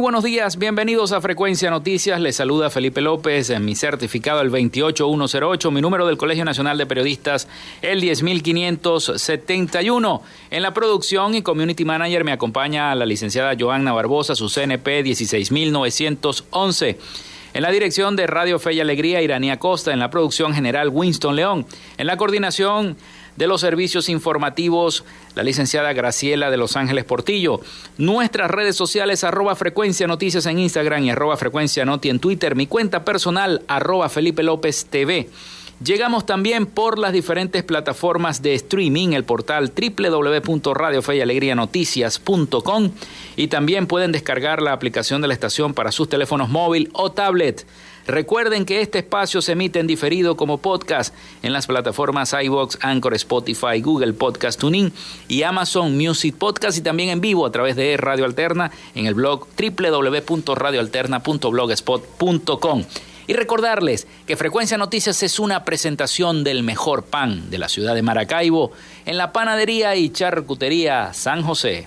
Buenos días. Bienvenidos a Frecuencia Noticias. Les saluda Felipe López. En mi certificado el 28108, mi número del Colegio Nacional de Periodistas el 10571. En la producción y community manager me acompaña la licenciada Joanna Barbosa, su CNP 16911. En la dirección de Radio Fe y Alegría, Iranía Costa. En la producción general, Winston León. En la coordinación de los servicios informativos, la licenciada Graciela de Los Ángeles Portillo. Nuestras redes sociales, arroba frecuencia noticias en Instagram y arroba frecuencia noti en Twitter. Mi cuenta personal, arroba Felipe López TV. Llegamos también por las diferentes plataformas de streaming, el portal www.radiofeyalegrianoticias.com y también pueden descargar la aplicación de la estación para sus teléfonos móvil o tablet. Recuerden que este espacio se emite en diferido como podcast en las plataformas iBox, Anchor, Spotify, Google Podcast Tuning y Amazon Music Podcast y también en vivo a través de Radio Alterna en el blog www.radioalterna.blogspot.com. Y recordarles que Frecuencia Noticias es una presentación del mejor pan de la ciudad de Maracaibo en la panadería y charcutería San José.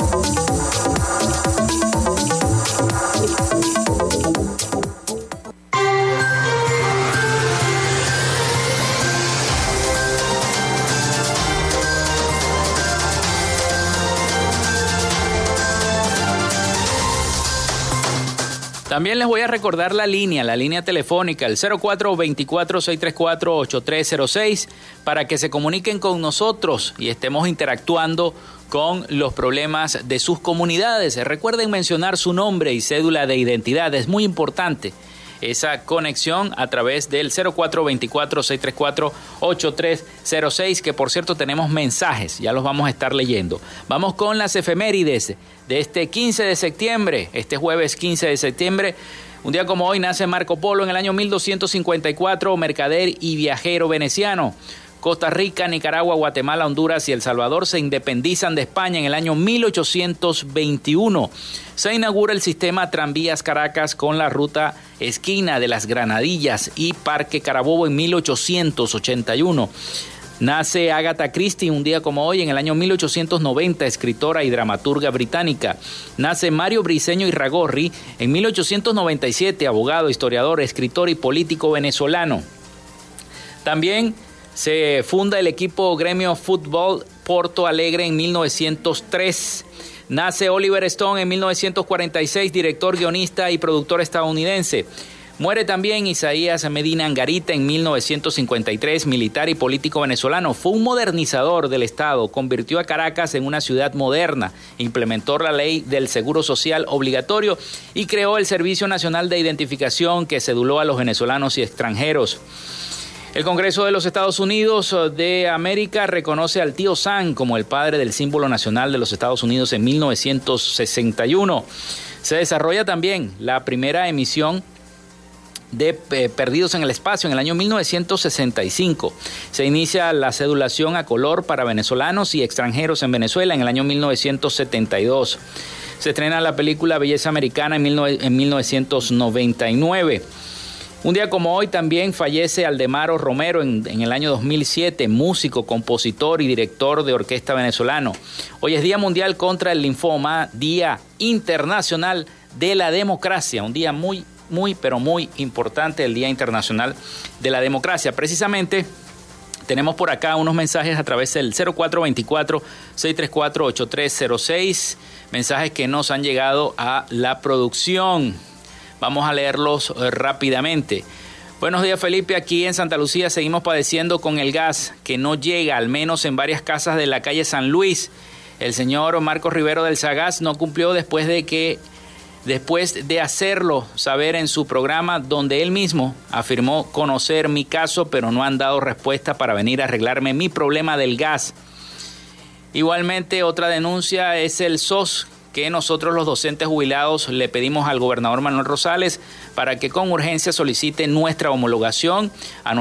También les voy a recordar la línea, la línea telefónica, el 0424-634-8306, para que se comuniquen con nosotros y estemos interactuando con los problemas de sus comunidades. Recuerden mencionar su nombre y cédula de identidad, es muy importante. Esa conexión a través del 0424-634-8306, que por cierto tenemos mensajes, ya los vamos a estar leyendo. Vamos con las efemérides de este 15 de septiembre, este jueves 15 de septiembre. Un día como hoy nace Marco Polo en el año 1254, mercader y viajero veneciano. Costa Rica, Nicaragua, Guatemala, Honduras y El Salvador se independizan de España en el año 1821. Se inaugura el sistema Tranvías Caracas con la ruta esquina de las Granadillas y Parque Carabobo en 1881. Nace Agatha Christie un día como hoy, en el año 1890, escritora y dramaturga británica. Nace Mario Briceño Irragorri en 1897, abogado, historiador, escritor y político venezolano. También se funda el equipo Gremio Fútbol Porto Alegre en 1903. Nace Oliver Stone en 1946, director, guionista y productor estadounidense. Muere también Isaías Medina Angarita en 1953, militar y político venezolano. Fue un modernizador del Estado, convirtió a Caracas en una ciudad moderna, implementó la ley del seguro social obligatorio y creó el Servicio Nacional de Identificación que ceduló a los venezolanos y extranjeros. El Congreso de los Estados Unidos de América reconoce al tío Sam como el padre del símbolo nacional de los Estados Unidos en 1961. Se desarrolla también la primera emisión de eh, Perdidos en el Espacio en el año 1965. Se inicia la cedulación a color para venezolanos y extranjeros en Venezuela en el año 1972. Se estrena la película Belleza Americana en, en 1999. Un día como hoy también fallece Aldemaro Romero en, el año 2007, músico, compositor y director de orquesta venezolano. Hoy es Día Mundial contra el Linfoma, Día Internacional de la Democracia, un día muy muy, pero muy importante el Día Internacional de la Democracia. Precisamente tenemos por acá unos mensajes a través del 0424-634-8306, mensajes que nos han llegado a la producción. Vamos a leerlos eh, rápidamente. Buenos días Felipe, aquí en Santa Lucía seguimos padeciendo con el gas que no llega, al menos en varias casas de la calle San Luis. El señor Marcos Rivero del Sagaz no cumplió después de que después de hacerlo saber en su programa donde él mismo afirmó conocer mi caso, pero no han dado respuesta para venir a arreglarme mi problema del gas. Igualmente, otra denuncia es el SOS que nosotros los docentes jubilados le pedimos al gobernador Manuel Rosales para que con urgencia solicite nuestra homologación a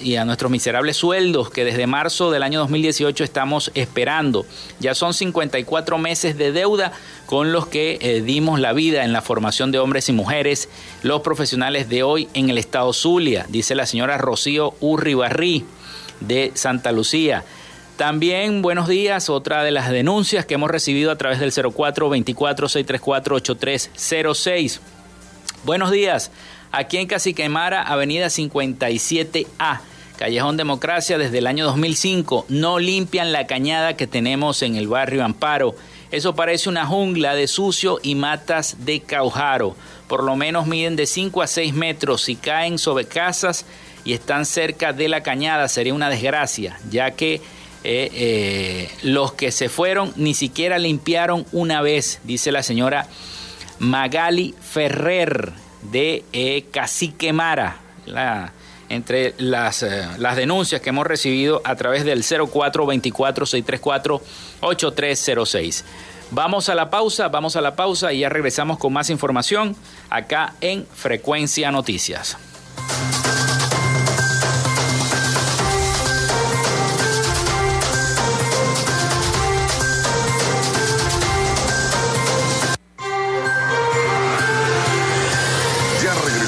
y a nuestros miserables sueldos que desde marzo del año 2018 estamos esperando. Ya son 54 meses de deuda con los que eh, dimos la vida en la formación de hombres y mujeres, los profesionales de hoy en el estado Zulia, dice la señora Rocío Urribarrí de Santa Lucía. También, buenos días, otra de las denuncias que hemos recibido a través del 04-24-634-8306. Buenos días, aquí en Caciquemara, Avenida 57A. Callejón Democracia desde el año 2005 no limpian la cañada que tenemos en el barrio Amparo. Eso parece una jungla de sucio y matas de caujaro. Por lo menos miden de 5 a 6 metros y caen sobre casas y están cerca de la cañada. Sería una desgracia, ya que eh, eh, los que se fueron ni siquiera limpiaron una vez, dice la señora Magali Ferrer de eh, Cacique Mara. entre las, las, denuncias que hemos recibido a través del 0424-634-8306. Vamos a la pausa, vamos a la pausa y ya regresamos con más información acá en Frecuencia Noticias.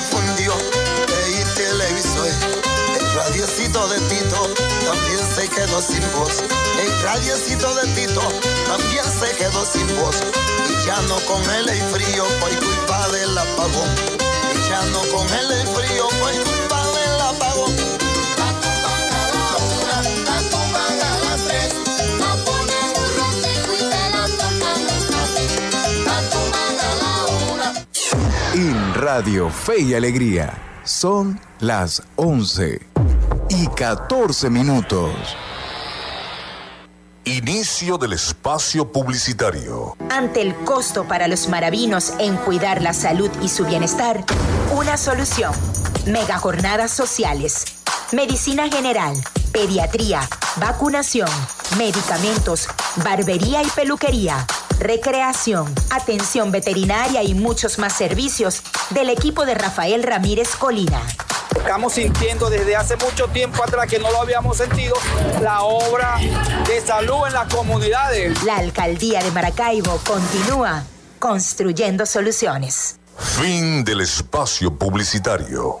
Fundió el televisor. El radiocito de Tito también se quedó sin voz. El radiocito de Tito también se quedó sin voz. Y ya no con él frío por culpa del apagón. Y ya no con él frío por culpa del apagón. Radio Fe y Alegría son las 11 y 14 minutos. Inicio del espacio publicitario. Ante el costo para los maravinos en cuidar la salud y su bienestar, una solución. Mega jornadas sociales. Medicina general, pediatría, vacunación, medicamentos, barbería y peluquería recreación, atención veterinaria y muchos más servicios del equipo de Rafael Ramírez Colina. Estamos sintiendo desde hace mucho tiempo atrás que no lo habíamos sentido la obra de salud en las comunidades. La alcaldía de Maracaibo continúa construyendo soluciones. Fin del espacio publicitario.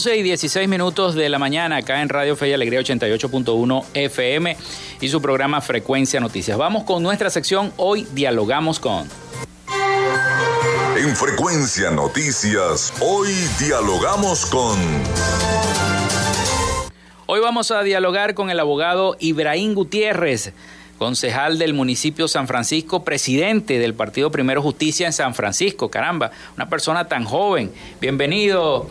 634 8306. y 16 minutos de la mañana acá en Radio Fe y Alegría 88.1 FM y su programa Frecuencia Noticias. Vamos con nuestra sección Hoy Dialogamos con. En Frecuencia Noticias, hoy dialogamos con... Hoy vamos a dialogar con el abogado Ibrahim Gutiérrez, concejal del municipio San Francisco, presidente del Partido Primero Justicia en San Francisco. Caramba, una persona tan joven. Bienvenido.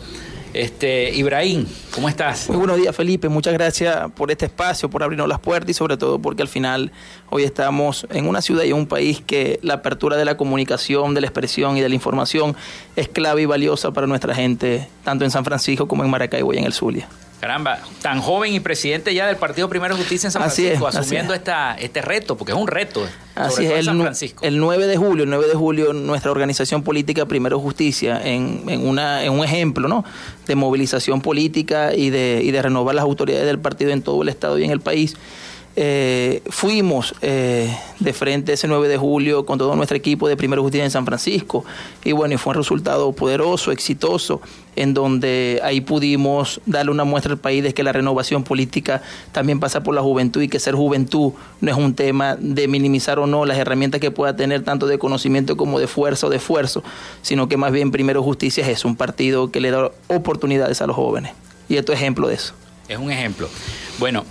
Este, Ibrahim, ¿cómo estás? Muy buenos días, Felipe. Muchas gracias por este espacio, por abrirnos las puertas y sobre todo porque al final hoy estamos en una ciudad y en un país que la apertura de la comunicación, de la expresión y de la información es clave y valiosa para nuestra gente, tanto en San Francisco como en Maracaibo y en el Zulia. Caramba, tan joven y presidente ya del Partido Primero Justicia en San Francisco, asumiendo esta, este reto, porque es un reto. Así es, el, San Francisco. el 9 de julio, el 9 de julio, nuestra organización política Primero Justicia, en, en, una, en un ejemplo ¿no? de movilización política y de, y de renovar las autoridades del partido en todo el Estado y en el país, eh, fuimos eh, de frente ese 9 de julio con todo nuestro equipo de Primero Justicia en San Francisco y bueno, fue un resultado poderoso, exitoso, en donde ahí pudimos darle una muestra al país de que la renovación política también pasa por la juventud y que ser juventud no es un tema de minimizar o no las herramientas que pueda tener tanto de conocimiento como de fuerza o de esfuerzo, sino que más bien Primero Justicia es un partido que le da oportunidades a los jóvenes. Y esto es ejemplo de eso. Es un ejemplo. Bueno,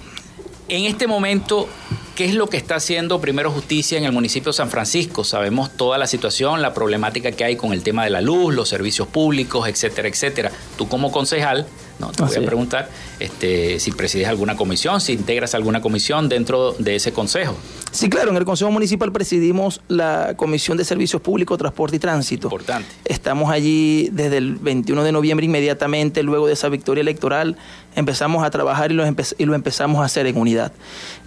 en este momento, ¿qué es lo que está haciendo Primero Justicia en el municipio de San Francisco? Sabemos toda la situación, la problemática que hay con el tema de la luz, los servicios públicos, etcétera, etcétera. Tú como concejal No, te voy a preguntar este, si presides alguna comisión, si integras alguna comisión dentro de ese consejo. Sí, claro, en el Consejo Municipal presidimos la Comisión de Servicios Públicos, Transporte y Tránsito. Importante. Estamos allí desde el 21 de noviembre, inmediatamente luego de esa victoria electoral, empezamos a trabajar y lo, y lo empezamos a hacer en unidad.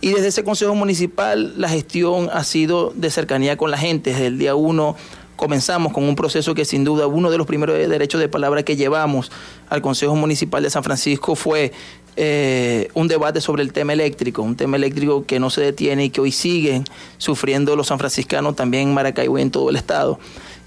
Y desde ese Consejo Municipal la gestión ha sido de cercanía con la gente, desde el día 1 comenzamos con un proceso que sin duda uno de los primeros derechos de palabra que llevamos al Consejo Municipal de San Francisco fue eh, un debate sobre el tema eléctrico, un tema eléctrico que no se detiene y que hoy siguen sufriendo los sanfranciscanos también en Maracaibo y en todo el estado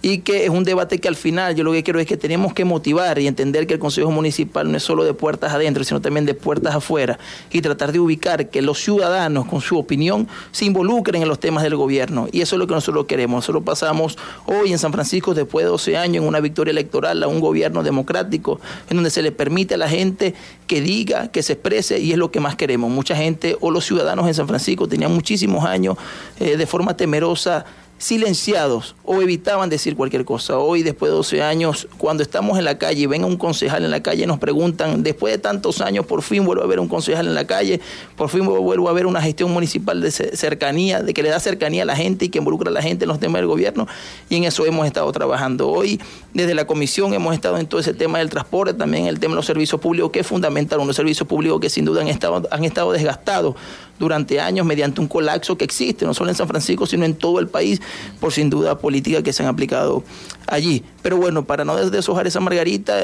y que es un debate que al final yo lo que quiero es que tenemos que motivar y entender que el Consejo Municipal no es solo de puertas adentro, sino también de puertas afuera y tratar de ubicar que los ciudadanos con su opinión se involucren en los temas del gobierno y eso es lo que nosotros queremos. Nosotros pasamos hoy en San Francisco después de 12 años en una victoria electoral a un gobierno democrático en donde se le permite a la gente que diga, que se exprese y es lo que más queremos. Mucha gente o los ciudadanos en San Francisco tenían muchísimos años eh, de forma temerosa silenciados o evitaban decir cualquier cosa. Hoy, después de 12 años, cuando estamos en la calle y ven a un concejal en la calle, nos preguntan, después de tantos años, por fin vuelvo a ver un concejal en la calle, por fin vuelvo a ver una gestión municipal de cercanía, de que le da cercanía a la gente y que involucra a la gente en los temas del gobierno, y en eso hemos estado trabajando. Hoy, desde la comisión, hemos estado en todo ese tema del transporte, también el tema de los servicios públicos, que es fundamental, unos servicios públicos que sin duda han estado, han estado desgastados durante años mediante un colapso que existe, no solo en San Francisco, sino en todo el país, por sin duda políticas que se han aplicado allí. Pero bueno, para no deshojar esa margarita,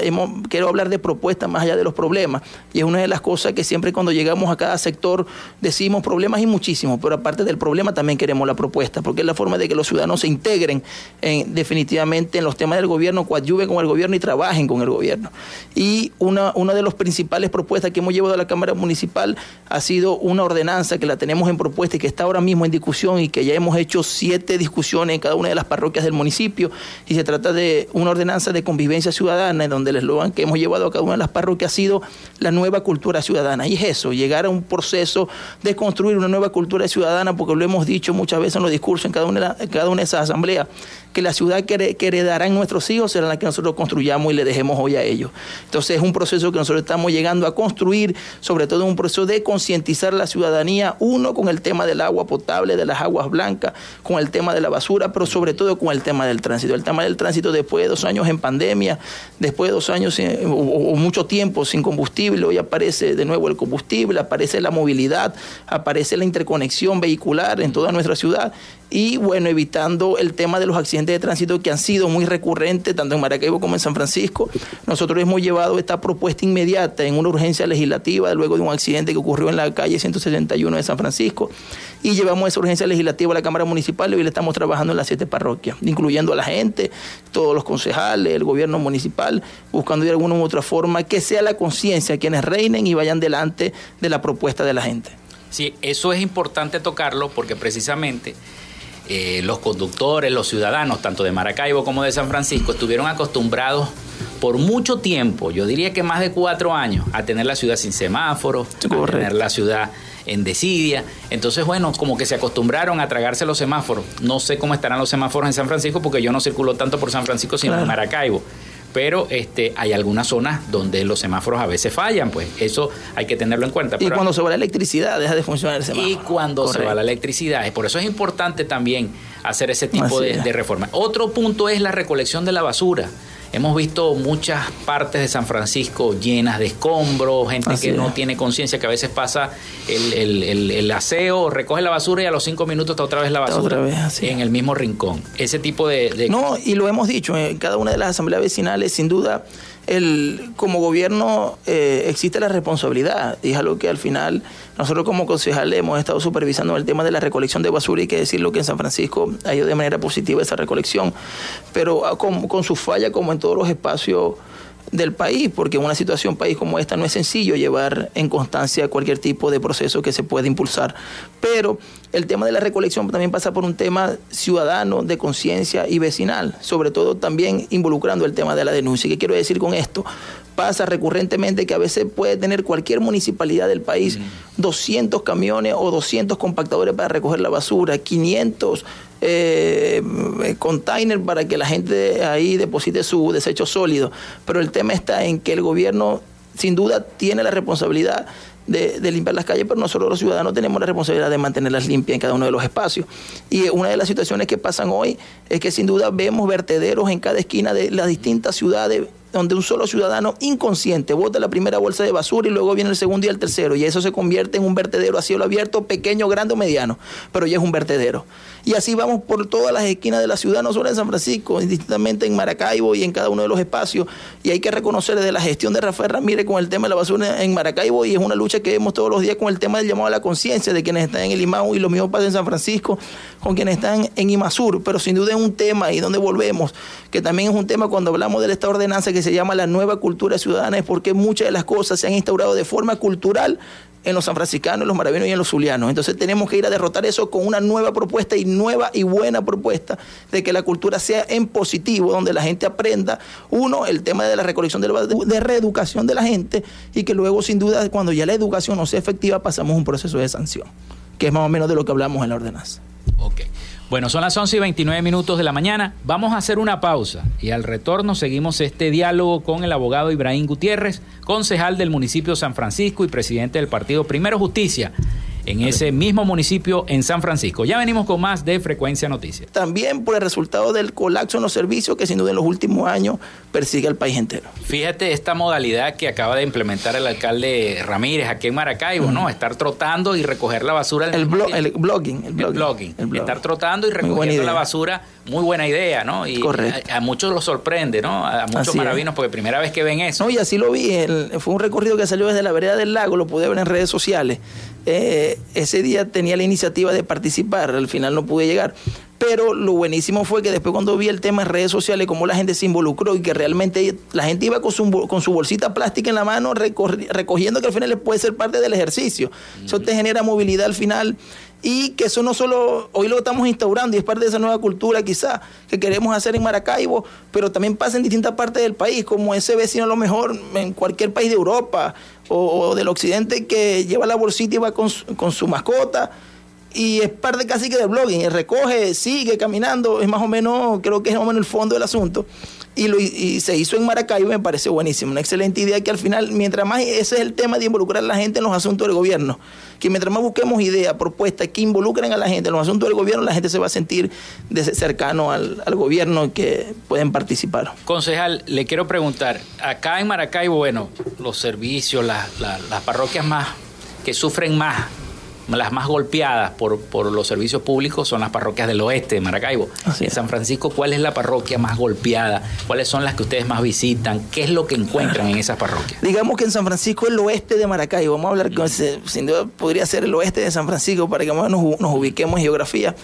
quiero hablar de propuestas más allá de los problemas. Y es una de las cosas que siempre cuando llegamos a cada sector decimos problemas y muchísimos, pero aparte del problema también queremos la propuesta, porque es la forma de que los ciudadanos se integren en, definitivamente en los temas del gobierno, coadyuven con el gobierno y trabajen con el gobierno. Y una, una de las principales propuestas que hemos llevado a la Cámara Municipal ha sido una ordenanza que la tenemos en propuesta y que está ahora mismo en discusión y que ya hemos hecho siete discusiones en cada una de las parroquias del municipio y se trata de una ordenanza de convivencia ciudadana en donde el eslogan que hemos llevado a cada una de las parroquias ha sido la nueva cultura ciudadana. Y es eso, llegar a un proceso de construir una nueva cultura ciudadana, porque lo hemos dicho muchas veces en los discursos en cada una, en cada una de esas asambleas, que la ciudad que, heredarán nuestros hijos será la que nosotros construyamos y le dejemos hoy a ellos. Entonces es un proceso que nosotros estamos llegando a construir, sobre todo un proceso de concientizar la ciudadanía, uno con el tema del agua potable, de las aguas blancas, con el tema de la basura, pero sobre todo con el tema del tránsito. El tema del tránsito después de dos años en pandemia, después de dos años o, mucho tiempo sin combustible, hoy aparece de nuevo el combustible, aparece la movilidad, aparece la interconexión vehicular en toda nuestra ciudad y bueno, evitando el tema de los accidentes de tránsito que han sido muy recurrentes tanto en Maracaibo como en San Francisco. Nosotros hemos llevado esta propuesta inmediata en una urgencia legislativa luego de un accidente que ocurrió en la calle 171 de San Francisco y llevamos esa urgencia legislativa a la Cámara Municipal y hoy le estamos trabajando en las siete parroquias, incluyendo a la gente, todos los concejales, el gobierno municipal, buscando de alguna u otra forma que sea la conciencia quienes reinen y vayan delante de la propuesta de la gente. Sí, eso es importante tocarlo porque precisamente eh, los conductores, los ciudadanos, tanto de Maracaibo como de San Francisco, estuvieron acostumbrados por mucho tiempo, yo diría que más de cuatro años, a tener la ciudad sin semáforos, a tener la ciudad en desidia. Entonces, bueno, como que se acostumbraron a tragarse los semáforos. No sé cómo estarán los semáforos en San Francisco porque yo no circulo tanto por San Francisco sino en Maracaibo pero este, hay algunas zonas donde los semáforos a veces fallan, pues eso hay que tenerlo en cuenta. Y cuando se va la electricidad, deja de funcionar el semáforo. Y cuando se va la electricidad, por eso es importante también hacer ese tipo de, de reforma. Otro punto es la recolección de la basura. Hemos visto muchas partes de San Francisco llenas de escombros, gente que no tiene conciencia, que a veces pasa el, aseo, recoge la basura y a los cinco minutos está otra vez la basura otra vez, en el mismo rincón. Ese tipo de, No, y lo hemos dicho, en cada una de las asambleas vecinales, sin duda, el, como gobierno eh, existe la responsabilidad, y es algo que al final nosotros como concejales hemos estado supervisando el tema de la recolección de basura. Y que decirlo que en San Francisco ha ido de manera positiva esa recolección, pero ah, con, con su falla como en todos los espacios del país, porque en una situación país como esta no es sencillo llevar en constancia cualquier tipo de proceso que se pueda impulsar. Pero el tema de la recolección también pasa por un tema ciudadano, de conciencia y vecinal, sobre todo también involucrando el tema de la denuncia. ¿Qué quiero decir con esto? Pasa recurrentemente que a veces puede tener cualquier municipalidad del país 200 camiones o 200 compactadores para recoger la basura, 500 eh, container para que la gente ahí deposite su desecho sólido. Pero el tema está en que el gobierno sin duda tiene la responsabilidad de, limpiar las calles, pero nosotros los ciudadanos tenemos la responsabilidad de mantenerlas limpias en cada uno de los espacios. Y una de las situaciones que pasan hoy es que sin duda vemos vertederos en cada esquina de las distintas ciudades donde un solo ciudadano inconsciente bota la primera bolsa de basura y luego viene el segundo y el tercero, y eso se convierte en un vertedero a cielo abierto, pequeño, grande o mediano, pero ya es un vertedero. Y así vamos por todas las esquinas de la ciudad, no solo en San Francisco, indistintamente en Maracaibo y en cada uno de los espacios. Y hay que reconocer desde la gestión de Rafael Ramírez con el tema de la basura en Maracaibo, y es una lucha que vemos todos los días con el tema del llamado a la conciencia de quienes están en el IMAU y lo mismo pasa en San Francisco con quienes están en IMASUR, pero sin duda es un tema y donde volvemos, que también es un tema cuando hablamos de esta ordenanza que se llama la nueva cultura ciudadana, es porque muchas de las cosas se han instaurado de forma cultural en los sanfranciscanos, en los maravinos y en los zulianos. Entonces tenemos que ir a derrotar eso con una nueva propuesta y nueva y buena propuesta de que la cultura sea en positivo, donde la gente aprenda, uno, el tema de la recolección de, de reeducación de la gente y que luego sin duda cuando ya la educación no sea efectiva pasamos un proceso de sanción, que es más o menos de lo que hablamos en la ordenanza. Ok. Bueno, son las 11 y 29 minutos de la mañana. Vamos a hacer una pausa y al retorno seguimos este diálogo con el abogado Ibrahim Gutiérrez, concejal del municipio San Francisco y presidente del partido Primero Justicia en ese mismo municipio en San Francisco. Ya venimos con más de Frecuencia Noticias. También por el resultado del colapso en los servicios que sin duda en los últimos años persigue al país entero. Fíjate esta modalidad que acaba de implementar el alcalde Ramírez aquí en Maracaibo, ¿no? Estar trotando y recoger la basura. El, el, blogging, el, blogging, Estar trotando y recogiendo la basura, muy buena idea, ¿no? Y Correcto. A, muchos lo sorprende, ¿no? A muchos maravinos, porque primera vez que ven eso. No, y así lo vi. fue un recorrido que salió desde la vereda del lago, lo pude ver en redes sociales. Eh, ese día tenía la iniciativa de participar, al final no pude llegar. Pero lo buenísimo fue que después cuando vi el tema en redes sociales, cómo la gente se involucró y que realmente la gente iba con su, con su bolsita plástica en la mano recogiendo que al final puede ser parte del ejercicio. Eso te genera movilidad al final y que eso no solo hoy lo estamos instaurando y es parte de esa nueva cultura quizá que queremos hacer en Maracaibo, pero también pasa en distintas partes del país, como ese vecino a lo mejor en cualquier país de Europa o, del occidente que lleva la bolsita y va con con su mascota y es parte casi que del blogging, recoge, sigue caminando, es más o menos, creo que es más o menos el fondo del asunto. Y, lo, y se hizo en Maracaibo, me parece buenísimo, una excelente idea que al final, mientras más, ese es el tema de involucrar a la gente en los asuntos del gobierno, que mientras más busquemos ideas, propuestas que involucren a la gente en los asuntos del gobierno, la gente se va a sentir cercano al, al gobierno que pueden participar. Concejal, le quiero preguntar, acá en Maracaibo, bueno, los servicios, las parroquias más que sufren más las más golpeadas por, por los servicios públicos son las parroquias del oeste de Maracaibo. en San Francisco, ¿cuál es la parroquia más golpeada? ¿Cuáles son las que ustedes más visitan? ¿Qué es lo que encuentran en esas parroquias? Digamos que en San Francisco el oeste de Maracaibo, vamos a hablar, con, sin duda podría ser el oeste de San Francisco para que nos, nos ubiquemos en geografía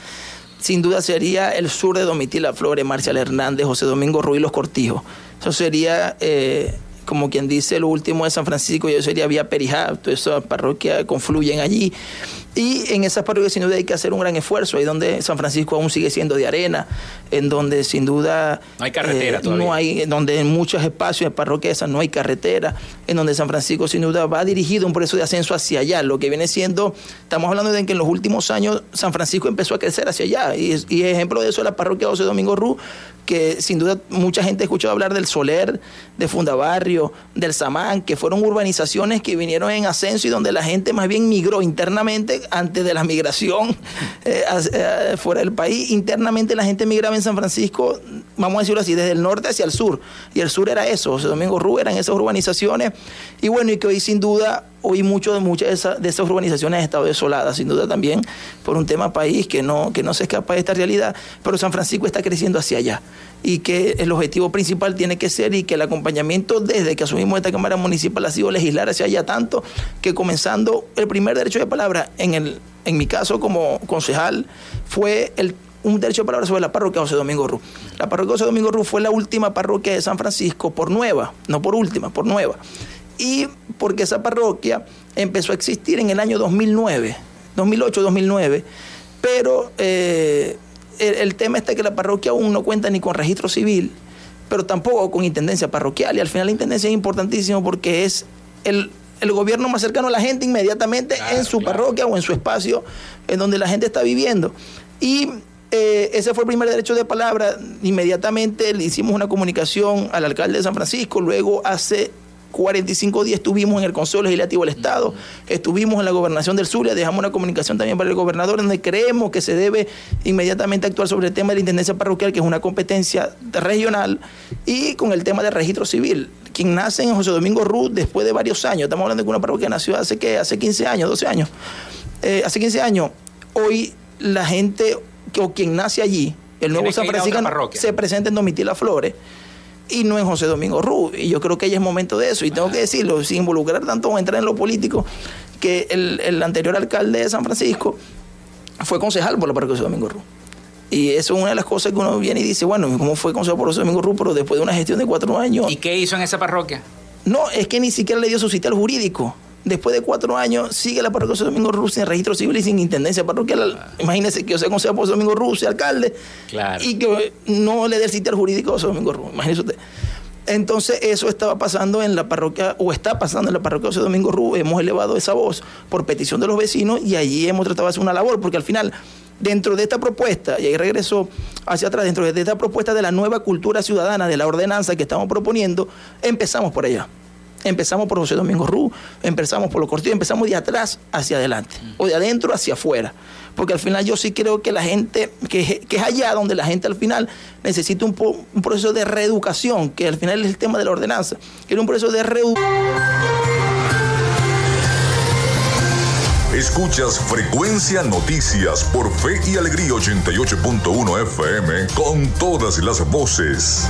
sin duda sería el sur de Domitila Flores, Marcial Hernández, José Domingo Ruiz, Los Cortijos. Eso sería eh, como quien dice, lo último de San Francisco, yo sería Vía Perijá, todas esas parroquias confluyen allí. Y en esas parroquias sin duda hay que hacer un gran esfuerzo, ahí donde San Francisco aún sigue siendo de arena, en donde sin duda... No hay carretera eh, todavía. No hay, donde en muchos espacios de parroquias no hay carretera, en donde San Francisco sin duda va dirigido un proceso de ascenso hacia allá, lo que viene siendo, estamos hablando de que en los últimos años San Francisco empezó a crecer hacia allá, y, y ejemplo de eso es la parroquia José Domingo Rú, que sin duda mucha gente ha escuchado hablar del Soler, de Fundabarrio, del Samán, que fueron urbanizaciones que vinieron en ascenso y donde la gente más bien migró internamente antes de la migración eh, eh, fuera del país. Internamente la gente migraba en San Francisco, vamos a decirlo así, desde el norte hacia el sur. Y el sur era eso, José Domingo Rú eran esas urbanizaciones. Y bueno, y que hoy sin duda hoy mucho de muchas de esas, de esas urbanizaciones han estado desoladas, sin duda también por un tema país que no, que no se escapa de esta realidad, pero San Francisco está creciendo hacia allá y que el objetivo principal tiene que ser y que el acompañamiento desde que asumimos esta Cámara Municipal ha sido legislar hacia allá tanto que comenzando el primer derecho de palabra en, el, en mi caso como concejal fue el un derecho de palabra sobre la parroquia José Domingo Rú. La parroquia José Domingo Rú fue la última parroquia de San Francisco por nueva, no por última, por nueva y porque esa parroquia empezó a existir en el año 2009, 2008-2009, pero eh, el, tema está que la parroquia aún no cuenta ni con registro civil, pero tampoco con intendencia parroquial, y al final la intendencia es importantísimo porque es el, gobierno más cercano a la gente inmediatamente en su parroquia o en su espacio en donde la gente está viviendo. Y eh, ese fue el primer derecho de palabra. Inmediatamente le hicimos una comunicación al alcalde de San Francisco, luego hace 45 días estuvimos en el Consejo Legislativo del Estado, estuvimos en la gobernación del Zulia, dejamos una comunicación también para el gobernador donde creemos que se debe inmediatamente actuar sobre el tema de la intendencia parroquial, que es una competencia regional, y con el tema del registro civil. Quien nace en José Domingo Ruz después de varios años, estamos hablando de que una parroquia nació hace, ¿qué? hace 15 años, 12 años, eh, hace 15 años, hoy la gente o quien nace allí, el nuevo San Francisco se presenta en Domitila Flores y no en José Domingo. Y yo creo que ya es momento de eso. Y tengo que decirlo, sin involucrar tanto o entrar en lo político, que el, anterior alcalde de San Francisco fue concejal por la parroquia José Domingo Ruz. Y eso es una de las cosas que uno viene y dice, bueno, ¿cómo fue concejal por José Domingo Ruz? Pero después de una gestión de cuatro años. ¿Y qué hizo en esa parroquia? No, es que ni siquiera le dio su cita al jurídico después de cuatro años, sigue la parroquia José Domingo Ruz sin registro civil y sin intendencia parroquial. Imagínese que yo sea consejo por Domingo Ruz, alcalde, y que no le dé el sitio al jurídico José Domingo Ruz. Imagínese usted. Entonces, eso estaba pasando en la parroquia, o está pasando en la parroquia José Domingo Ruz. Hemos elevado esa voz por petición de los vecinos y allí hemos tratado de hacer una labor, porque al final, dentro de esta propuesta, y ahí regreso hacia atrás, dentro de esta propuesta de la nueva cultura ciudadana, de la ordenanza que estamos proponiendo, empezamos por allá. Empezamos por José Domingo Ruz, empezamos por los cortillos, empezamos de atrás hacia adelante, o de adentro hacia afuera. Porque al final yo sí creo que la gente, que, es allá donde la gente al final necesita un, proceso de reeducación, que al final es el tema de la ordenanza, que es un proceso de reeducación. Escuchas Frecuencia Noticias por Fe y Alegría 88.1 FM con todas las voces.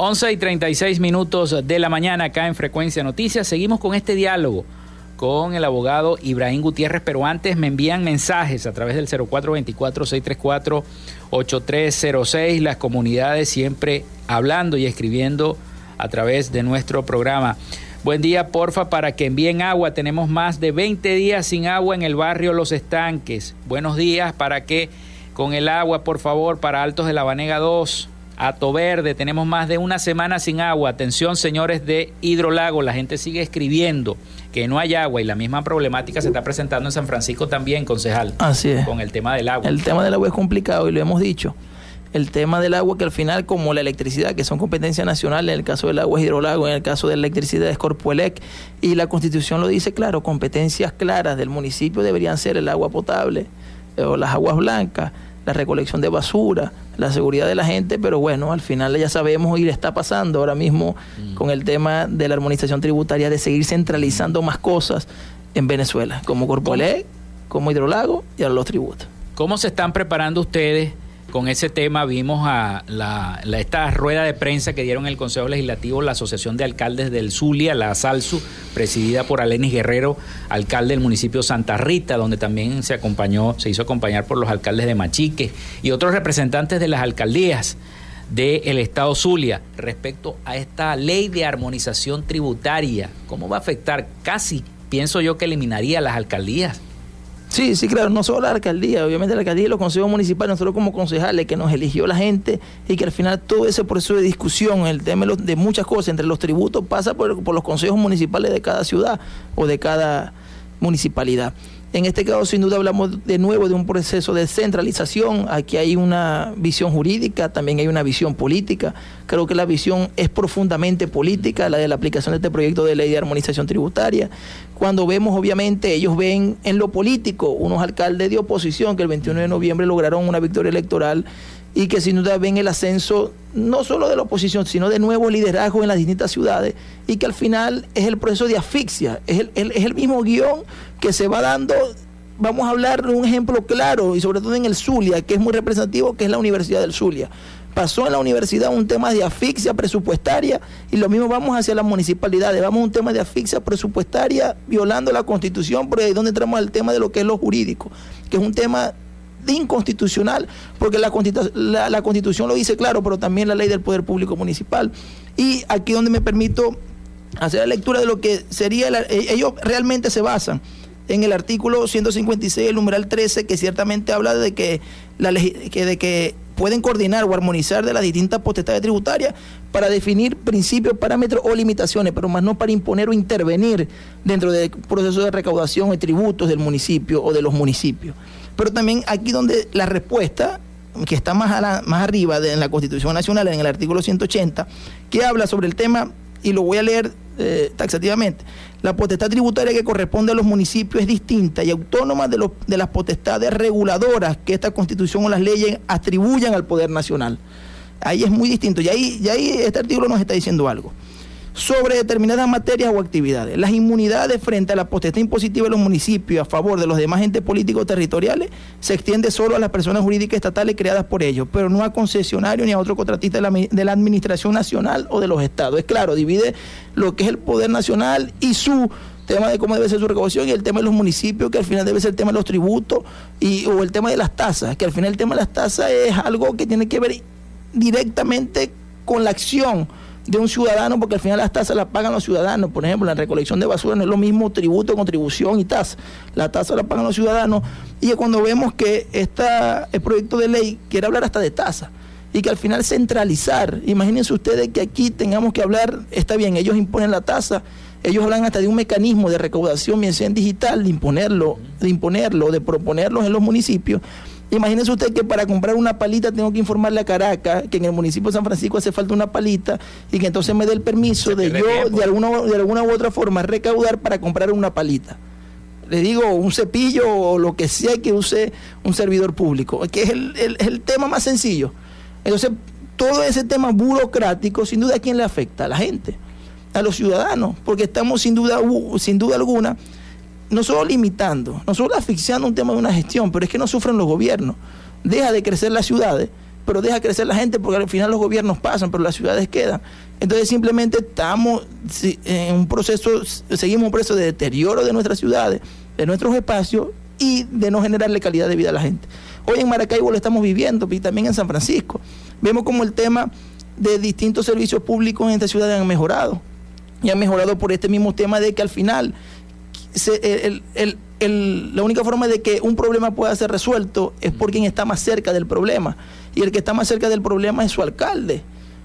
11 y 36 minutos de la mañana acá en Frecuencia Noticias. Seguimos con este diálogo con el abogado Ibrahim Gutiérrez, pero antes me envían mensajes a través del 0424-634-8306, las comunidades siempre hablando y escribiendo a través de nuestro programa. Buen día, porfa, para que envíen agua. Tenemos más de 20 días sin agua en el barrio Los Estanques. Buenos días, para que con el agua, por favor, para Altos de la Banega 2 Ato Verde, tenemos más de una semana sin agua. Atención, señores de Hidrolago, la gente sigue escribiendo que no hay agua y la misma problemática se está presentando en San Francisco también, concejal. Así es. Con el tema del agua. El tema del agua es complicado y lo hemos dicho. el tema del agua que al final como la electricidad que son competencias nacionales en el caso del agua es hidrolago en el caso de la electricidad es Corpoelec y la constitución lo dice claro competencias claras del municipio deberían ser el agua potable eh, o las aguas blancas la recolección de basura la seguridad de la gente pero bueno al final ya sabemos y le está pasando ahora mismo mm. con el tema de la armonización tributaria de seguir centralizando más cosas en Venezuela como Corpoelec como hidrolago y a los tributos ¿Cómo se están preparando ustedes con ese tema vimos a la, esta rueda de prensa que dieron el Consejo Legislativo la Asociación de Alcaldes del Zulia, la SALSU, presidida por Alenis Guerrero, alcalde del municipio Santa Rita, donde también se acompañó, se hizo acompañar por los alcaldes de Machique y otros representantes de las alcaldías del Estado Zulia respecto a esta ley de armonización tributaria. ¿Cómo va a afectar? Casi pienso yo que eliminaría las alcaldías. Sí, sí, claro, no solo la alcaldía, obviamente la alcaldía y los consejos municipales, nosotros como concejales que nos eligió la gente y que al final todo ese proceso de discusión, el tema de muchas cosas, entre los tributos, pasa por, por los consejos municipales de cada ciudad o de cada municipalidad. En este caso, sin duda, hablamos de nuevo de un proceso de centralización. Aquí hay una visión jurídica, también hay una visión política. Creo que la visión es profundamente política, la de la aplicación de este proyecto de ley de armonización tributaria. Cuando vemos, obviamente, ellos ven en lo político unos alcaldes de oposición que el 21 de noviembre lograron una victoria electoral y que sin duda ven el ascenso no solo de la oposición, sino de nuevo liderazgo en las distintas ciudades y que al final es el proceso de asfixia, es el, es el mismo guion que se va dando. Vamos a hablar de un ejemplo claro y sobre todo en el Zulia, que es muy representativo, que es la Universidad del Zulia. Pasó en la universidad un tema de asfixia presupuestaria y lo mismo vamos hacia las municipalidades. Vamos a un tema de asfixia presupuestaria violando la constitución, pero ahí es donde entramos al tema de lo que es lo jurídico, que es un tema inconstitucional, porque la, la, constitución lo dice claro, pero también la ley del poder público municipal. Y aquí donde me permito hacer la lectura de lo que sería, eh, ellos realmente se basan en el artículo 156, el numeral 13, que ciertamente habla de que, la, que, de que pueden coordinar o armonizar de las distintas potestades tributarias para definir principios, parámetros o limitaciones, pero más no para imponer o intervenir dentro del proceso de recaudación de tributos del municipio o de los municipios. Pero también aquí donde la respuesta, que está más, más arriba de, en la Constitución Nacional, en el artículo 180, que habla sobre el tema, y lo voy a leer eh, taxativamente, la potestad tributaria que corresponde a los municipios es distinta y autónoma de, los, de las potestades reguladoras que esta Constitución o las leyes atribuyan al Poder Nacional. Ahí es muy distinto. Y ahí, y ahí este artículo nos está diciendo algo sobre determinadas materias o actividades. Las inmunidades frente a la potestad impositiva de los municipios a favor de los demás entes políticos territoriales se extiende solo a las personas jurídicas estatales creadas por ellos, pero no a concesionarios ni a otro contratista de la, administración nacional o de los estados. Es claro, divide lo que es el poder nacional y su tema de cómo debe ser su recaudación y el tema de los municipios, que al final debe ser el tema de los tributos, y, o el tema de las tasas, que al final el tema de las tasas es algo que tiene que ver directamente con la acción de un ciudadano, porque al final las tasas las pagan los ciudadanos. Por ejemplo, la recolección de basura no es lo mismo tributo, contribución y tasa. La tasa la pagan los ciudadanos. Y cuando vemos que el proyecto de ley quiere hablar hasta de tasa y que al final centralizar, imagínense ustedes que aquí tengamos que hablar, está bien, ellos imponen la tasa, ellos hablan hasta de un mecanismo de recaudación, bien sea en digital, de imponerlo, de imponerlo, de proponerlos en los municipios Imagínese usted que para comprar una palita tengo que informarle a Caracas que en el municipio de San Francisco hace falta una palita y que entonces me dé el permiso de yo de alguna, de alguna u otra forma recaudar para comprar una palita. Le digo un cepillo o lo que sea que use un servidor público, que es el, tema más sencillo. Entonces, todo ese tema burocrático, sin duda, ¿a quién le afecta? A la gente, a los ciudadanos, porque estamos sin duda, sin duda alguna no solo limitando, no solo asfixiando un tema de una gestión, pero es que no sufren los gobiernos. Deja de crecer las ciudades, pero deja crecer la gente porque al final los gobiernos pasan, pero las ciudades quedan. Entonces simplemente estamos en un proceso, seguimos un proceso de deterioro de nuestras ciudades, de nuestros espacios y de no generarle calidad de vida a la gente. Hoy en Maracaibo lo estamos viviendo y también en San Francisco. Vemos como el tema de distintos servicios públicos en esta ciudad han mejorado. Y han mejorado por este mismo tema de que al final la única forma de que un problema pueda ser resuelto es por quien está más cerca del problema. Y el que está más cerca del problema es su alcalde,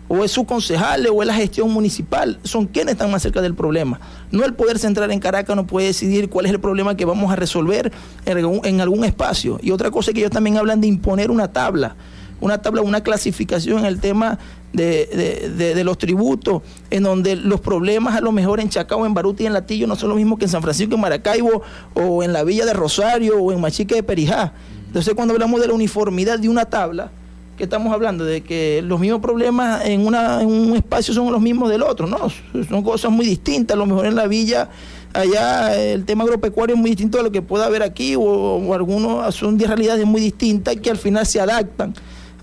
o es su concejal, o es la gestión municipal. Son quienes están más cerca del problema. No el poder central en Caracas no puede decidir cuál es el problema que vamos a resolver en algún, en algún espacio. Y otra cosa es que ellos también hablan de imponer una tabla una tabla, una clasificación en el tema de, los tributos, en donde los problemas a lo mejor en Chacao, en Baruti y en Latillo no son los mismos que en San Francisco, en Maracaibo, o en la Villa de Rosario, o en Machique de Perijá. Entonces, cuando hablamos de la uniformidad de una tabla, ¿qué estamos hablando? De que los mismos problemas en, una, en un espacio son los mismos del otro, ¿no? Son cosas muy distintas. A lo mejor en la villa, allá el tema agropecuario es muy distinto a lo que pueda haber aquí, o, algunos son de realidades muy distintas que al final se adaptan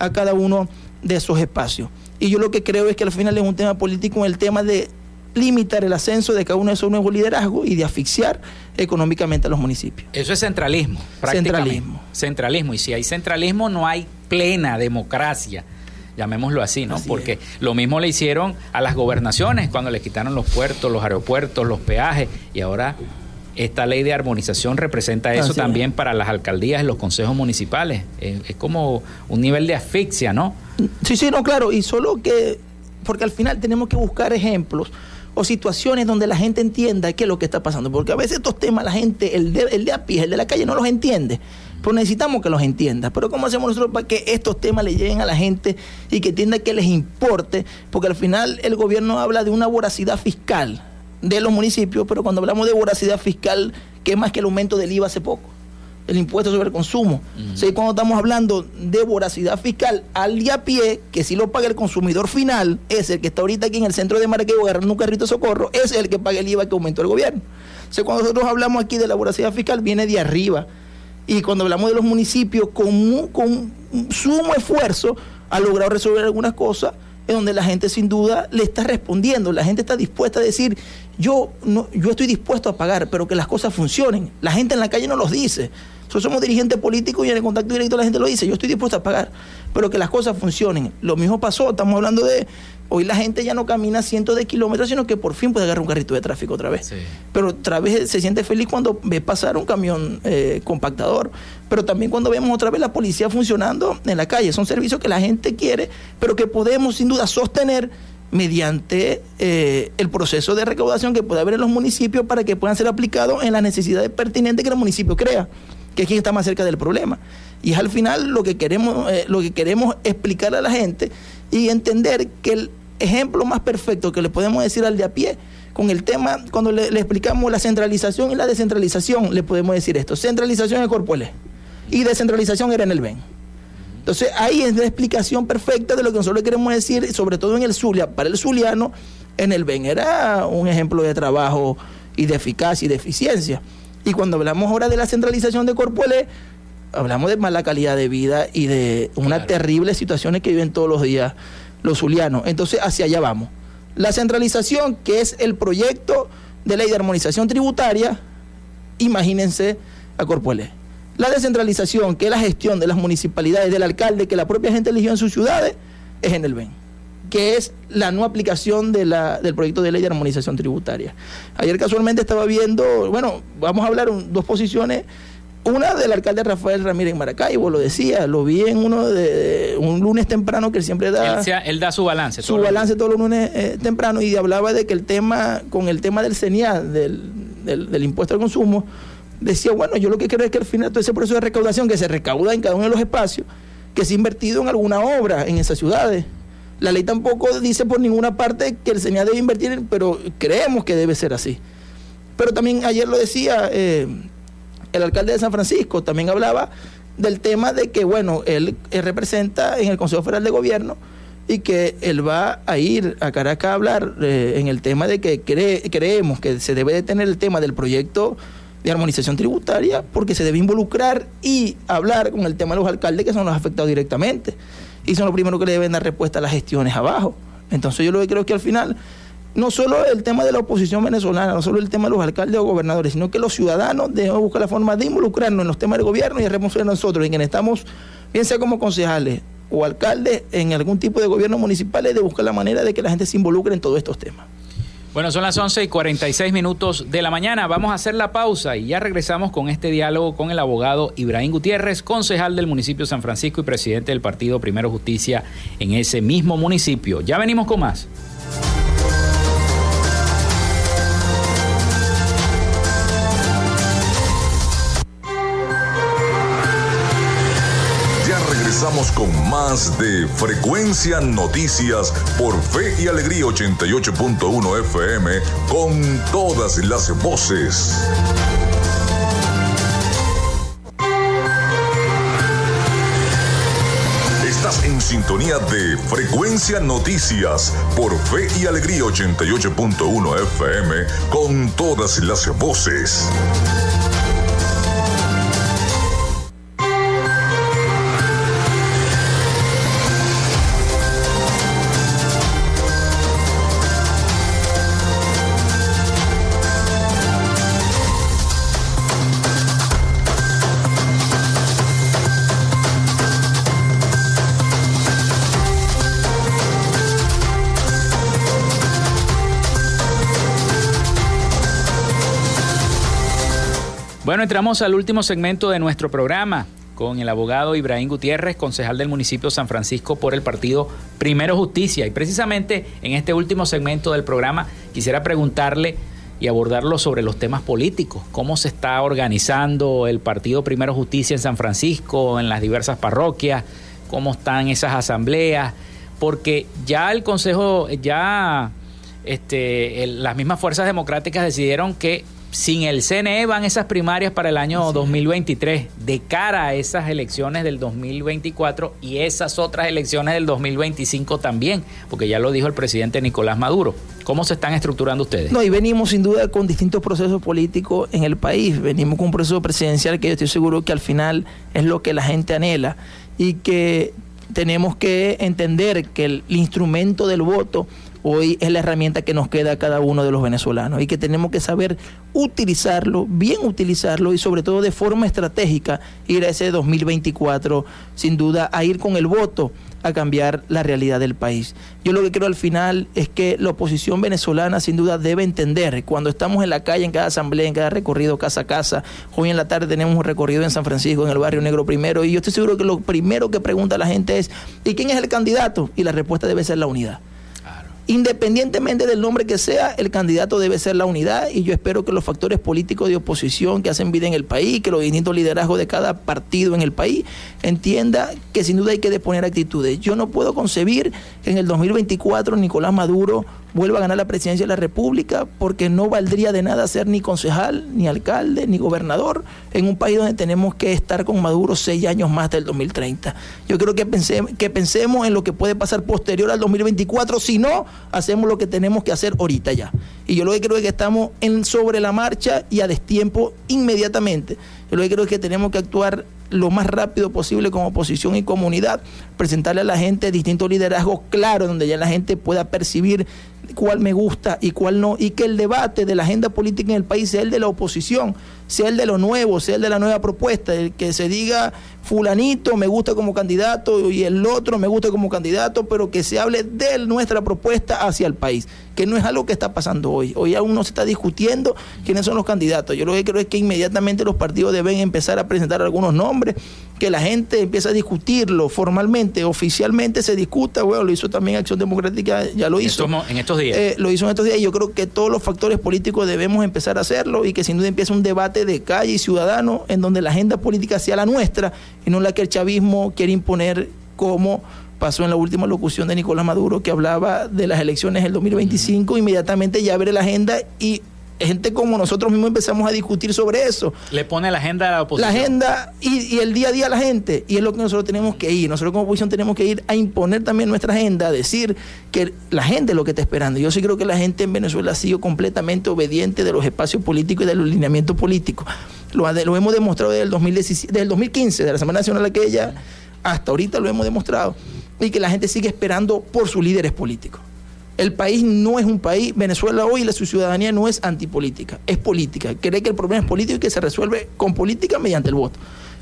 a cada uno de esos espacios. Y yo lo que creo es que al final es un tema político en el tema de limitar el ascenso de cada uno de esos nuevos liderazgos y de asfixiar económicamente a los municipios. Eso es centralismo, Centralismo. Centralismo. Y si hay centralismo, no hay plena democracia llamémoslo así, ¿no? Porque lo mismo le hicieron a las gobernaciones cuando le quitaron los puertos, los aeropuertos, los peajes y ahora esta ley de armonización representa eso también para las alcaldías y los consejos municipales. Es, como un nivel de asfixia, ¿no? Sí, sí, no, claro, y solo que, porque al final tenemos que buscar ejemplos o situaciones donde la gente entienda qué es lo que está pasando, porque a veces estos temas la gente, el de, el de a pie, el de la calle, no los entiende. Pero necesitamos que los entienda. Pero ¿cómo hacemos nosotros para que estos temas le lleguen a la gente y que entienda que les importe? Porque al final el gobierno habla de una voracidad fiscal de los municipios, pero cuando hablamos de voracidad fiscal, ¿qué más que el aumento del IVA hace poco? El impuesto sobre el consumo. cuando estamos hablando de voracidad fiscal, al día a pie, que si lo paga el consumidor final, es el que está ahorita aquí en el centro de Maracaibo agarrando un carrito de socorro, es el que paga el IVA que aumentó el gobierno. O cuando nosotros hablamos aquí de la voracidad fiscal, viene de arriba. Y cuando hablamos de los municipios, con, con sumo esfuerzo, ha logrado resolver algunas cosas en donde la gente sin duda le está respondiendo, la gente está dispuesta a decir, yo, no, yo estoy dispuesto a pagar, pero que las cosas funcionen. La gente en la calle no los dice. Nosotros somos dirigentes políticos y en el contacto directo la gente lo dice, yo estoy dispuesto a pagar, pero que las cosas funcionen. Lo mismo pasó, estamos hablando de, hoy la gente ya no camina cientos de kilómetros, sino que por fin puede agarrar un carrito de tráfico otra vez. Pero otra vez se siente feliz cuando ve pasar un camión eh, compactador, pero también cuando vemos otra vez la policía funcionando en la calle. Son servicios que la gente quiere, pero que podemos sin duda sostener mediante eh, el proceso de recaudación que puede haber en los municipios para que puedan ser aplicados en las necesidades pertinentes que el municipio crea que es quien está más cerca del problema. Y es al final lo que queremos, eh, lo que queremos explicar a la gente y entender que el ejemplo más perfecto que le podemos decir al de a pie con el tema, cuando le, explicamos la centralización y la descentralización, le podemos decir esto. Centralización en Corpuele y descentralización era en el BEN. Entonces ahí es la explicación perfecta de lo que nosotros queremos decir, sobre todo en el Zulia, para el zuliano, en el BEN era un ejemplo de trabajo y de eficacia y de eficiencia. Y cuando hablamos ahora de la centralización de Corpuele, hablamos de mala calidad de vida y de unas terribles situaciones que viven todos los días los zulianos. Entonces, hacia allá vamos. La centralización, que es el proyecto de ley de armonización tributaria, imagínense a Corpuele. La descentralización, que es la gestión de las municipalidades, del alcalde, que la propia gente eligió en sus ciudades, es en el BEN que es la no aplicación de la, del proyecto de ley de armonización tributaria. Ayer casualmente estaba viendo, bueno, vamos a hablar dos posiciones. Una del alcalde Rafael Ramírez Maracaibo, lo decía, lo vi en uno de, un lunes temprano que él siempre da. Él, da su balance. Su balance todos los lunes eh, temprano y hablaba de que el tema, con el tema del CENIA, del, del, impuesto al consumo, decía, bueno, yo lo que creo es que al final todo ese proceso de recaudación que se recauda en cada uno de los espacios, que se ha invertido en alguna obra en esas ciudades la ley tampoco dice por ninguna parte que el SENIA debe invertir, pero creemos que debe ser así. Pero también ayer lo decía eh, el alcalde de San Francisco, también hablaba del tema de que, bueno, él, representa en el Consejo Federal de Gobierno y que él va a ir a Caracas a hablar eh, en el tema de que creemos que se debe de tener el tema del proyecto de armonización tributaria porque se debe involucrar y hablar con el tema de los alcaldes que son los afectados directamente y son los primeros que le deben dar respuesta a las gestiones abajo. Entonces yo lo que creo que al final, no solo el tema de la oposición venezolana, no solo el tema de los alcaldes o gobernadores, sino que los ciudadanos debemos buscar la forma de involucrarnos en los temas del gobierno y de responsabilidad nosotros, en quienes estamos, bien sea como concejales o alcaldes en algún tipo de gobierno municipal, de buscar la manera de que la gente se involucre en todos estos temas. Bueno, son las 11 y 46 minutos de la mañana. Vamos a hacer la pausa y ya regresamos con este diálogo con el abogado Ibrahim Gutiérrez, concejal del municipio de San Francisco y presidente del partido Primero Justicia en ese mismo municipio. Ya venimos con más. Regresamos con más de Frecuencia Noticias por Fe y Alegría 88.1 FM con todas las voces. Estás en sintonía de Frecuencia Noticias por Fe y Alegría 88.1 FM con todas las voces. Bueno, entramos al último segmento de nuestro programa con el abogado Ibrahim Gutiérrez, concejal del municipio San Francisco por el partido Primero Justicia. Y precisamente en este último segmento del programa quisiera preguntarle y abordarlo sobre los temas políticos, cómo se está organizando el partido Primero Justicia en San Francisco, en las diversas parroquias, cómo están esas asambleas, porque ya el Consejo, ya este, las mismas fuerzas democráticas decidieron que sin el CNE van esas primarias para el año 2023, de cara a esas elecciones del 2024 y esas otras elecciones del 2025 también, porque ya lo dijo el presidente Nicolás Maduro. ¿Cómo se están estructurando ustedes? No, y venimos sin duda con distintos procesos políticos en el país. Venimos con un proceso presidencial que yo estoy seguro que al final es lo que la gente anhela y que tenemos que entender que el instrumento del voto hoy es la herramienta que nos queda cada uno de los venezolanos y que tenemos que saber utilizarlo, bien utilizarlo y sobre todo de forma estratégica ir a ese 2024, sin duda, a ir con el voto a cambiar la realidad del país. Yo lo que creo al final es que la oposición venezolana sin duda debe entender, cuando estamos en la calle, en cada asamblea, en cada recorrido casa a casa, hoy en la tarde tenemos un recorrido en San Francisco, en el barrio Negro primero, y yo estoy seguro que lo primero que pregunta la gente es, ¿y quién es el candidato? Y la respuesta debe ser la unidad independientemente del nombre que sea, el candidato debe ser la unidad y yo espero que los factores políticos de oposición que hacen vida en el país, que los distintos liderazgos de cada partido en el país entienda que sin duda hay que deponer actitudes. Yo no puedo concebir que en el 2024 Nicolás Maduro vuelva a ganar la presidencia de la República porque no valdría de nada ser ni concejal, ni alcalde, ni gobernador en un país donde tenemos que estar con Maduro seis años más del 2030. Yo creo que, pensemos, que pensemos en lo que puede pasar posterior al 2024, si no, hacemos lo que tenemos que hacer ahorita ya. Y yo lo que creo es que estamos en sobre la marcha y a destiempo inmediatamente. Yo lo que creo es que tenemos que actuar lo más rápido posible como oposición y comunidad, presentarle a la gente distintos liderazgos claros donde ya la gente pueda percibir cuál me gusta y cuál no, y que el debate de la agenda política en el país sea el de la oposición, sea el de lo nuevo, sea el de la nueva propuesta, el que se diga fulanito me gusta como candidato y el otro me gusta como candidato, pero que se hable de nuestra propuesta hacia el país, que no es algo que está pasando hoy. Hoy aún no se está discutiendo quiénes son los candidatos. Yo lo que creo es que inmediatamente los partidos deben empezar a presentar algunos nombres, que la gente empiece a discutirlo formalmente, oficialmente se discuta, bueno, lo hizo también Acción Democrática, ya lo hizo. en estos días. Eh, lo hizo en estos días y yo creo que todos los factores políticos debemos empezar a hacerlo y que sin duda empiece un debate de calle y ciudadano en donde la agenda política sea la nuestra y no la que el chavismo quiere imponer como pasó en la última locución de Nicolás Maduro que hablaba de las elecciones del 2025, inmediatamente ya abre la agenda y gente como nosotros mismos empezamos a discutir sobre eso. Le pone la agenda a la oposición. La agenda y, el día a día a la gente. Y es lo que nosotros tenemos que ir. Nosotros como oposición tenemos que ir a imponer también nuestra agenda, a decir que la gente es lo que está esperando. Yo sí creo que la gente en Venezuela ha sido completamente obediente de los espacios políticos y de los lineamientos políticos. Lo, lo hemos demostrado desde el, 2017, desde el 2015, de la Semana Nacional aquella, hasta ahorita lo hemos demostrado. Y que la gente sigue esperando por sus líderes políticos. El país no es un país, Venezuela hoy, la su ciudadanía no es antipolítica, es política. Cree que el problema es político y que se resuelve con política mediante el voto.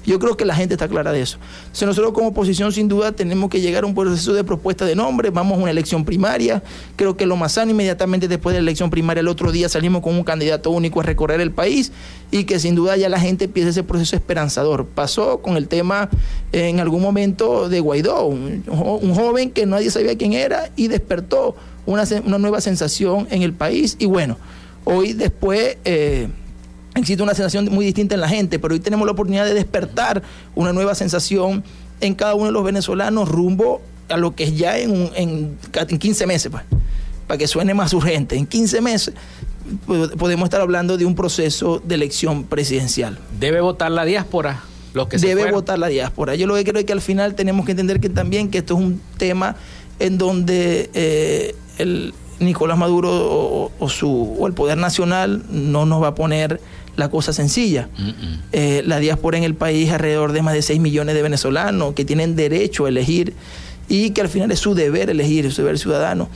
Yo creo que la gente está clara de eso. Entonces nosotros como oposición sin duda tenemos que llegar a un proceso de propuesta de nombre, vamos a una elección primaria, creo que lo más sano inmediatamente después de la elección primaria el otro día salimos con un candidato único a recorrer el país y que sin duda ya la gente empiece ese proceso esperanzador. Pasó con el tema en algún momento de Guaidó, un, joven que nadie sabía quién era y despertó una, nueva sensación en el país. Y bueno, hoy después eh, existe una sensación muy distinta en la gente, pero hoy tenemos la oportunidad de despertar una nueva sensación en cada uno de los venezolanos rumbo a lo que es ya en, en, 15 meses, pues, para que suene más urgente. En 15 meses podemos estar hablando de un proceso de elección presidencial. ¿Debe votar la diáspora? Los que Debe votar la diáspora. Yo lo que creo es que al final tenemos que entender que también que esto es un tema en donde eh, el Nicolás Maduro o, su, o el Poder Nacional no nos va a poner la cosa sencilla. Eh, la diáspora en el país, alrededor de más de 6 millones de venezolanos que tienen derecho a elegir y que al final es su deber elegir, su deber ciudadano.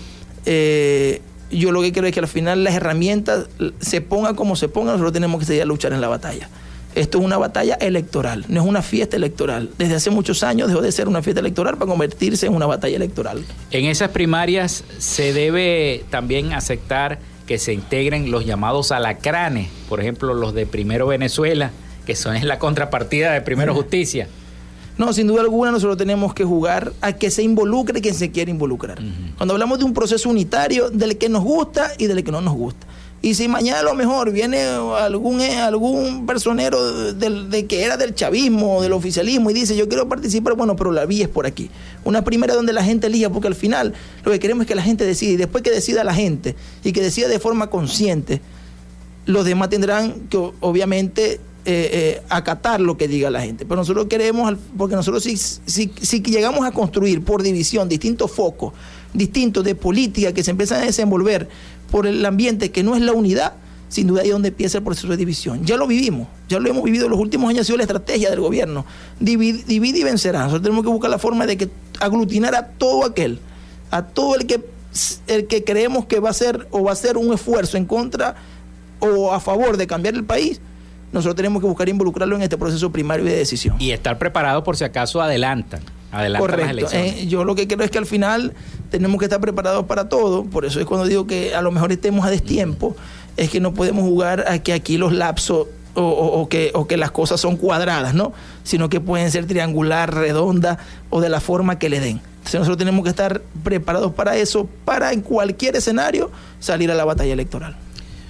Eh, yo lo que creo es que al final las herramientas, se pongan como se pongan, nosotros tenemos que seguir a luchar en la batalla. Esto es una batalla electoral, no es una fiesta electoral. Desde hace muchos años dejó de ser una fiesta electoral para convertirse en una batalla electoral. En esas primarias se debe también aceptar que se integren los llamados alacranes, por ejemplo, los de Primero Venezuela, que son la contrapartida de Primero Justicia. No, sin duda alguna nosotros tenemos que jugar a que se involucre quien se quiere involucrar. Cuando hablamos de un proceso unitario, del que nos gusta y del que no nos gusta. Y si mañana a lo mejor viene algún, eh, algún personero de que era del chavismo del oficialismo y dice yo quiero participar, bueno, pero la vía es por aquí. Una primera donde la gente elija, porque al final lo que queremos es que la gente decida y después que decida la gente y que decida de forma consciente, los demás tendrán que obviamente eh, eh, acatar lo que diga la gente. Pero nosotros queremos, porque nosotros si, si, si llegamos a construir por división distintos focos, distintos de política que se empiezan a desenvolver por el ambiente que no es la unidad, sin duda ahí es donde empieza el proceso de división. Ya lo vivimos, ya lo hemos vivido en los últimos años, ha sido la estrategia del gobierno. Divide, y vencerá. Nosotros tenemos que buscar la forma de que aglutinar a todo aquel, a todo el que, el que creemos que va a ser o va a ser un esfuerzo en contra o a favor de cambiar el país. Nosotros tenemos que buscar involucrarlo en este proceso primario de decisión. Y estar preparado por si acaso adelantan. Correcto. Eh, yo lo que creo es que al final tenemos que estar preparados para todo. Por eso es cuando digo que a lo mejor estemos a destiempo, es que no podemos jugar a que aquí los lapsos o, que, o que las cosas son cuadradas, ¿no? Sino que pueden ser triangular, redonda o de la forma que le den. Entonces nosotros tenemos que estar preparados para eso, para en cualquier escenario salir a la batalla electoral.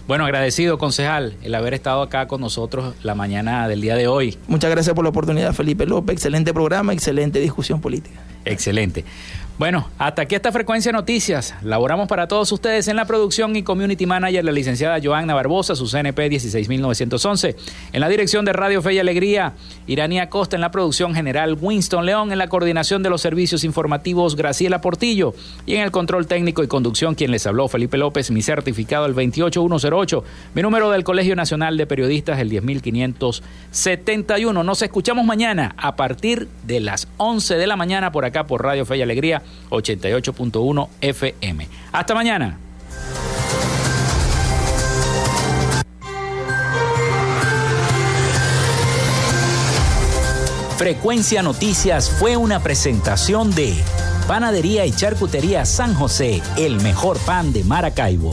Bueno, agradecido, concejal, el haber estado acá con nosotros la mañana del día de hoy. Muchas gracias por la oportunidad, Felipe López. Excelente programa, excelente discusión política. Excelente. Bueno, hasta aquí esta frecuencia noticias. Laboramos para todos ustedes en la producción y community manager la licenciada Joanna Barbosa, su CNP 16911. En la dirección de Radio Fe y Alegría, Iranía Costa. En la producción general, Winston León. En la coordinación de los servicios informativos, Graciela Portillo. Y en el control técnico y conducción, quien les habló, Felipe López. Mi certificado, el 28108. Mi número del Colegio Nacional de Periodistas, el 10571. Nos escuchamos mañana a partir de las 11 de la mañana por acá por Radio Fe y Alegría 88.1 FM. Hasta mañana. Frecuencia Noticias fue una presentación de Panadería y Charcutería San José, el mejor pan de Maracaibo.